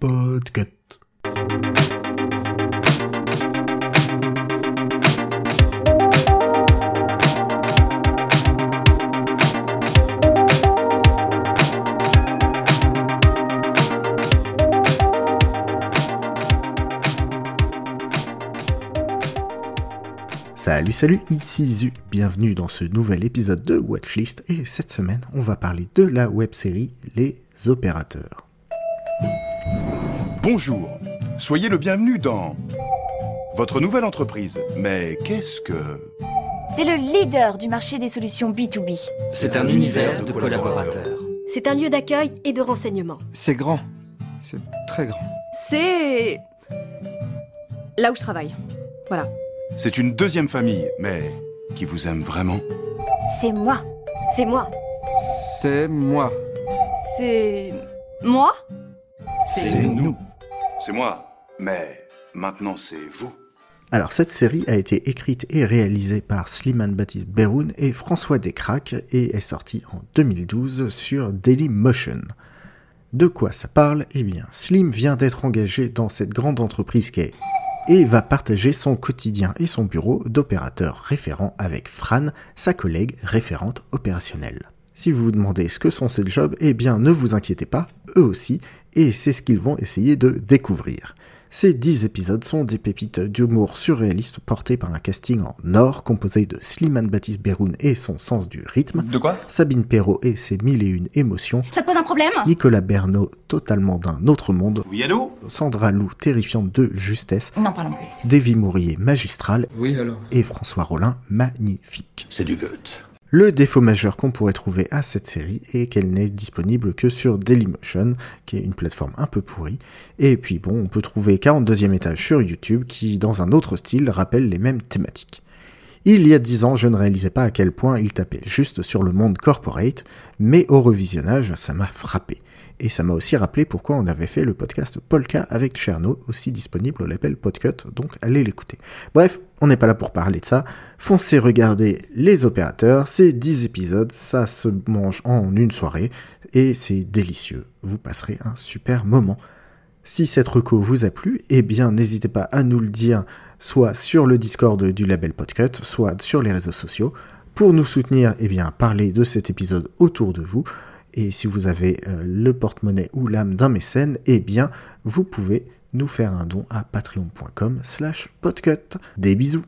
Podcast. Salut, salut, ici Zu, bienvenue dans ce nouvel épisode de Watchlist et cette semaine on va parler de la web-série Les Opérateurs. Bonjour, soyez le bienvenu dans votre nouvelle entreprise. Mais qu'est-ce que... C'est le leader du marché des solutions B2B. C'est un univers de collaborateurs. C'est un lieu d'accueil et de renseignement. C'est grand. C'est très grand. C'est... Là où je travaille. Voilà. C'est une deuxième famille, mais qui vous aime vraiment C'est moi. C'est moi. C'est moi. C'est... Moi? C'est nous. C'est moi, mais maintenant c'est vous. Alors cette série a été écrite et réalisée par Slimane Baptiste Beroun et François Descraques et est sortie en 2012 sur Dailymotion. De quoi ça parle? Eh bien, Slim vient d'être engagé dans cette grande entreprise qu'est et va partager son quotidien et son bureau d'opérateur référent avec Fran, sa collègue référente opérationnelle. Si vous vous demandez ce que sont ces jobs, eh bien ne vous inquiétez pas, eux aussi, et c'est ce qu'ils vont essayer de découvrir. Ces 10 épisodes sont des pépites d'humour surréaliste portés par un casting en or composé de Slimane Baptiste Beroun et son sens du rythme, De quoi? Sabine Perrault et ses mille et une émotions, Ça te pose un problème? Nicolas Bernot totalement d'un autre monde, Oui, allô? Sandra Lou terrifiante de justesse, Non, parlons plus. Davy Mourier magistral Oui, alors. et François Rollin magnifique. C'est du goût. Le défaut majeur qu'on pourrait trouver à cette série est qu'elle n'est disponible que sur Dailymotion, qui est une plateforme un peu pourrie. Et puis bon, on peut trouver 42e étage sur YouTube qui, dans un autre style, rappelle les mêmes thématiques. Il y a 10 ans, je ne réalisais pas à quel point il tapait juste sur le monde corporate, mais au revisionnage, ça m'a frappé. Et ça m'a aussi rappelé pourquoi on avait fait le podcast Polka avec Cherno, aussi disponible au label Podcut, donc allez l'écouter. Bref, on n'est pas là pour parler de ça. Foncez regarder les opérateurs, c'est 10 épisodes, ça se mange en une soirée, et c'est délicieux. Vous passerez un super moment. Si cette reco vous a plu, eh bien n'hésitez pas à nous le dire, soit sur le Discord du label Podcut, soit sur les réseaux sociaux. Pour nous soutenir, eh bien parlez de cet épisode autour de vous. Et si vous avez euh, le porte-monnaie ou l'âme d'un mécène, eh bien vous pouvez nous faire un don à patreon.com slash podcut. Des bisous